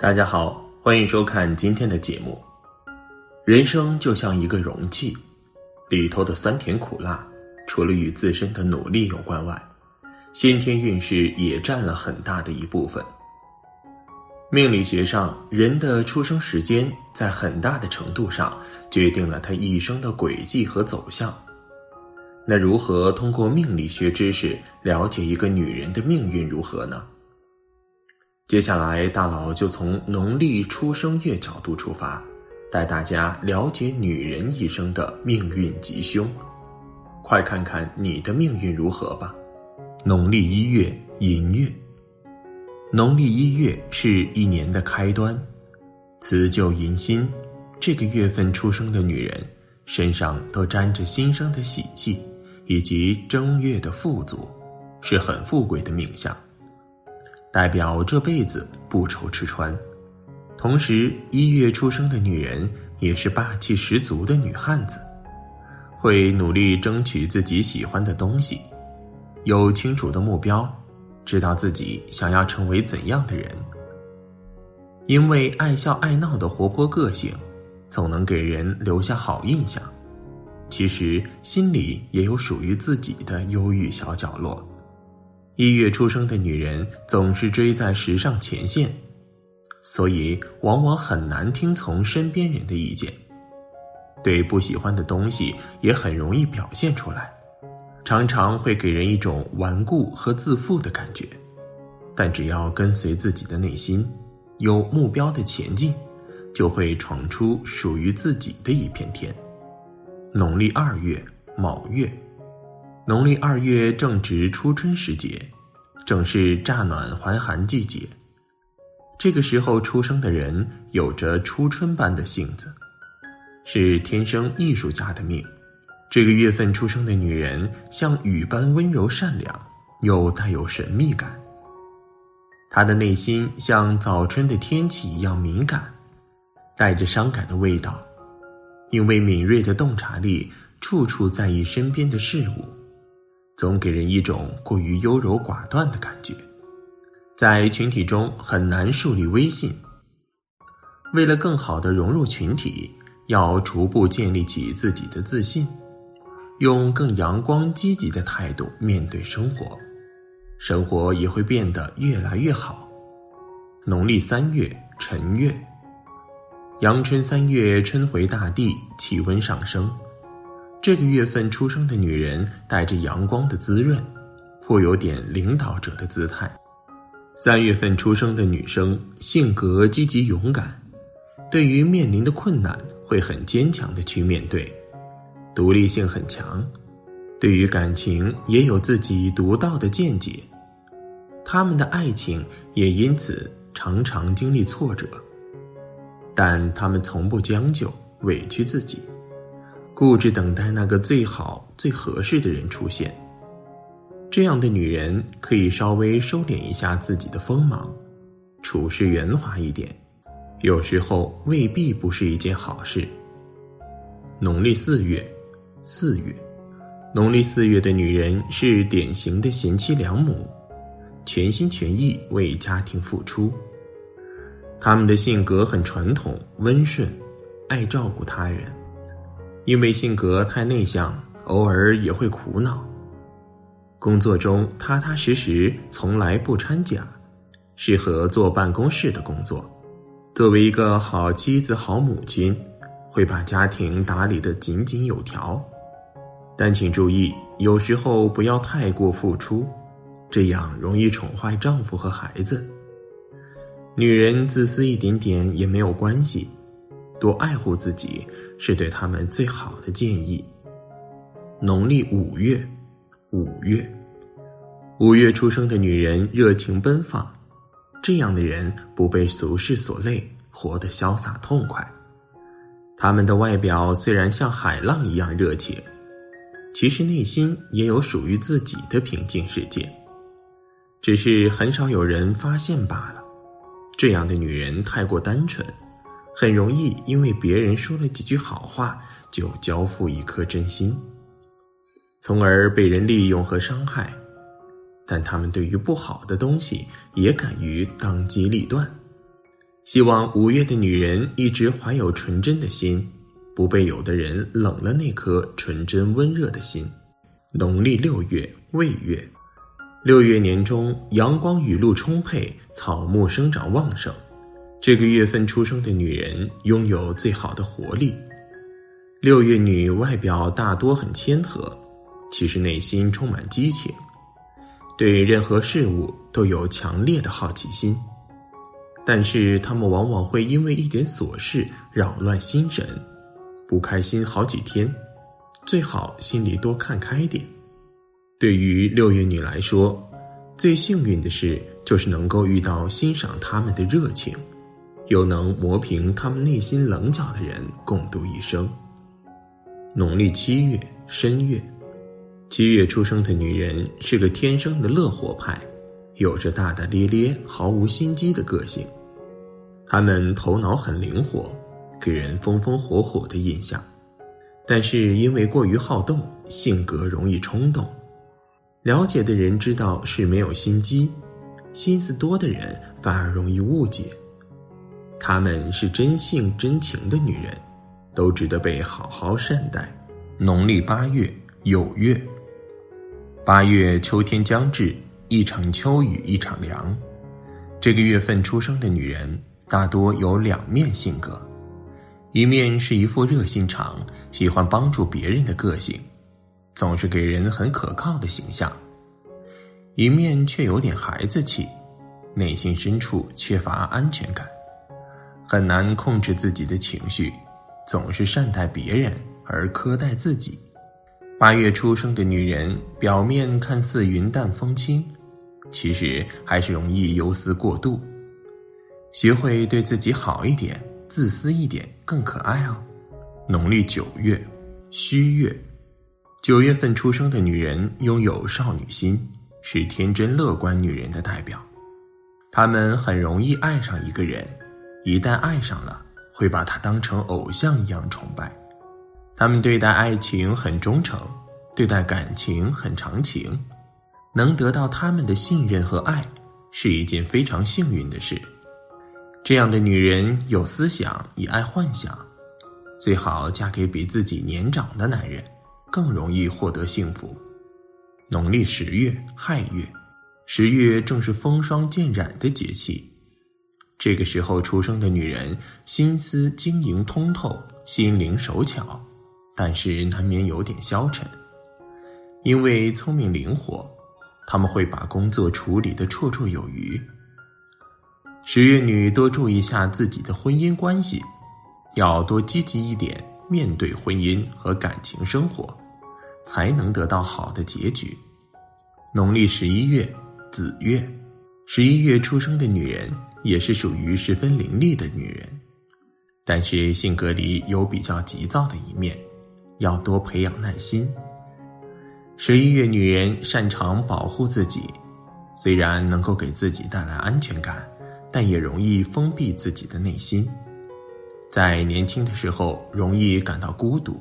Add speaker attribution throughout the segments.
Speaker 1: 大家好，欢迎收看今天的节目。人生就像一个容器，里头的酸甜苦辣，除了与自身的努力有关外，先天运势也占了很大的一部分。命理学上，人的出生时间在很大的程度上决定了他一生的轨迹和走向。那如何通过命理学知识了解一个女人的命运如何呢？接下来，大佬就从农历出生月角度出发，带大家了解女人一生的命运吉凶。快看看你的命运如何吧！农历一月寅月，农历一月是一年的开端，辞旧迎新，这个月份出生的女人身上都沾着新生的喜气，以及正月的富足，是很富贵的命相。代表这辈子不愁吃穿，同时一月出生的女人也是霸气十足的女汉子，会努力争取自己喜欢的东西，有清楚的目标，知道自己想要成为怎样的人。因为爱笑爱闹的活泼个性，总能给人留下好印象。其实心里也有属于自己的忧郁小角落。一月出生的女人总是追在时尚前线，所以往往很难听从身边人的意见，对不喜欢的东西也很容易表现出来，常常会给人一种顽固和自负的感觉。但只要跟随自己的内心，有目标的前进，就会闯出属于自己的一片天。农历二月卯月。农历二月正值初春时节，正是乍暖还寒季节。这个时候出生的人有着初春般的性子，是天生艺术家的命。这个月份出生的女人像雨般温柔善良，又带有神秘感。她的内心像早春的天气一样敏感，带着伤感的味道，因为敏锐的洞察力，处处在意身边的事物。总给人一种过于优柔寡断的感觉，在群体中很难树立威信。为了更好的融入群体，要逐步建立起自己的自信，用更阳光积极的态度面对生活，生活也会变得越来越好。农历三月辰月，阳春三月，春回大地，气温上升。这个月份出生的女人带着阳光的滋润，颇有点领导者的姿态。三月份出生的女生性格积极勇敢，对于面临的困难会很坚强的去面对，独立性很强，对于感情也有自己独到的见解。他们的爱情也因此常常经历挫折，但他们从不将就委屈自己。固执等待那个最好、最合适的人出现。这样的女人可以稍微收敛一下自己的锋芒，处事圆滑一点，有时候未必不是一件好事。农历四月，四月，农历四月的女人是典型的贤妻良母，全心全意为家庭付出。她们的性格很传统、温顺，爱照顾他人。因为性格太内向，偶尔也会苦恼。工作中踏踏实实，从来不掺假，适合坐办公室的工作。作为一个好妻子、好母亲，会把家庭打理得井井有条。但请注意，有时候不要太过付出，这样容易宠坏丈夫和孩子。女人自私一点点也没有关系。多爱护自己是对他们最好的建议。农历五月，五月，五月出生的女人热情奔放，这样的人不被俗世所累，活得潇洒痛快。他们的外表虽然像海浪一样热情，其实内心也有属于自己的平静世界，只是很少有人发现罢了。这样的女人太过单纯。很容易因为别人说了几句好话，就交付一颗真心，从而被人利用和伤害。但他们对于不好的东西也敢于当机立断，希望五月的女人一直怀有纯真的心，不被有的人冷了那颗纯真温热的心。农历六月未月，六月年中，阳光雨露充沛，草木生长旺盛。这个月份出生的女人拥有最好的活力。六月女外表大多很谦和，其实内心充满激情，对任何事物都有强烈的好奇心。但是她们往往会因为一点琐事扰乱心神，不开心好几天。最好心里多看开点。对于六月女来说，最幸运的事就是能够遇到欣赏他们的热情，又能磨平他们内心棱角的人共度一生。农历七月申月，七月出生的女人是个天生的乐活派，有着大大咧咧、毫无心机的个性。她们头脑很灵活，给人风风火火的印象。但是因为过于好动，性格容易冲动。了解的人知道是没有心机，心思多的人反而容易误解。她们是真性真情的女人，都值得被好好善待。农历八月酉月，八月秋天将至，一场秋雨一场凉。这个月份出生的女人大多有两面性格。一面是一副热心肠、喜欢帮助别人的个性，总是给人很可靠的形象；一面却有点孩子气，内心深处缺乏安全感，很难控制自己的情绪，总是善待别人而苛待自己。八月出生的女人，表面看似云淡风轻，其实还是容易忧思过度。学会对自己好一点。自私一点更可爱哦。农历九月，戌月，九月份出生的女人拥有少女心，是天真乐观女人的代表。她们很容易爱上一个人，一旦爱上了，会把他当成偶像一样崇拜。他们对待爱情很忠诚，对待感情很长情，能得到他们的信任和爱，是一件非常幸运的事。这样的女人有思想，也爱幻想，最好嫁给比自己年长的男人，更容易获得幸福。农历十月亥月，十月正是风霜渐染的节气，这个时候出生的女人心思晶莹通透，心灵手巧，但是难免有点消沉，因为聪明灵活，他们会把工作处理的绰绰有余。十月女多注意一下自己的婚姻关系，要多积极一点面对婚姻和感情生活，才能得到好的结局。农历十一月子月，十一月出生的女人也是属于十分伶俐的女人，但是性格里有比较急躁的一面，要多培养耐心。十一月女人擅长保护自己，虽然能够给自己带来安全感。但也容易封闭自己的内心，在年轻的时候容易感到孤独，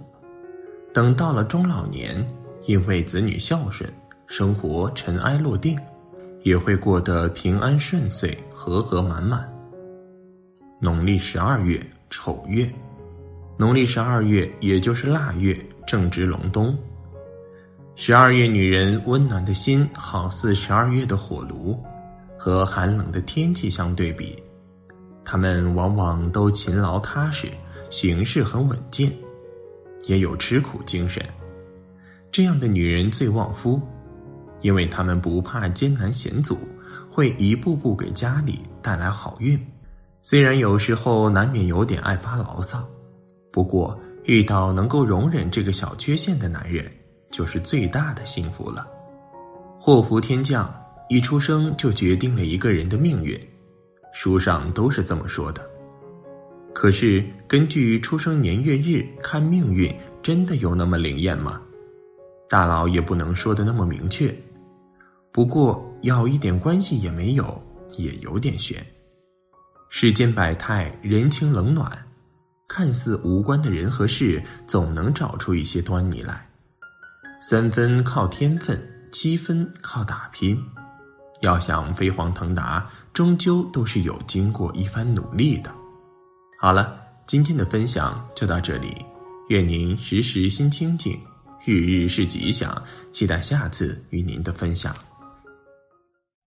Speaker 1: 等到了中老年，因为子女孝顺，生活尘埃落定，也会过得平安顺遂、和和满满。农历十二月丑月，农历十二月也就是腊月，正值隆冬。十二月女人温暖的心，好似十二月的火炉。和寒冷的天气相对比，她们往往都勤劳踏实，行事很稳健，也有吃苦精神。这样的女人最旺夫，因为他们不怕艰难险阻，会一步步给家里带来好运。虽然有时候难免有点爱发牢骚，不过遇到能够容忍这个小缺陷的男人，就是最大的幸福了。祸福天降。一出生就决定了一个人的命运，书上都是这么说的。可是根据出生年月日看命运，真的有那么灵验吗？大佬也不能说的那么明确。不过要一点关系也没有，也有点悬。世间百态，人情冷暖，看似无关的人和事，总能找出一些端倪来。三分靠天分，七分靠打拼。要想飞黄腾达，终究都是有经过一番努力的。好了，今天的分享就到这里，愿您时时心清静，日日是吉祥，期待下次与您的分享。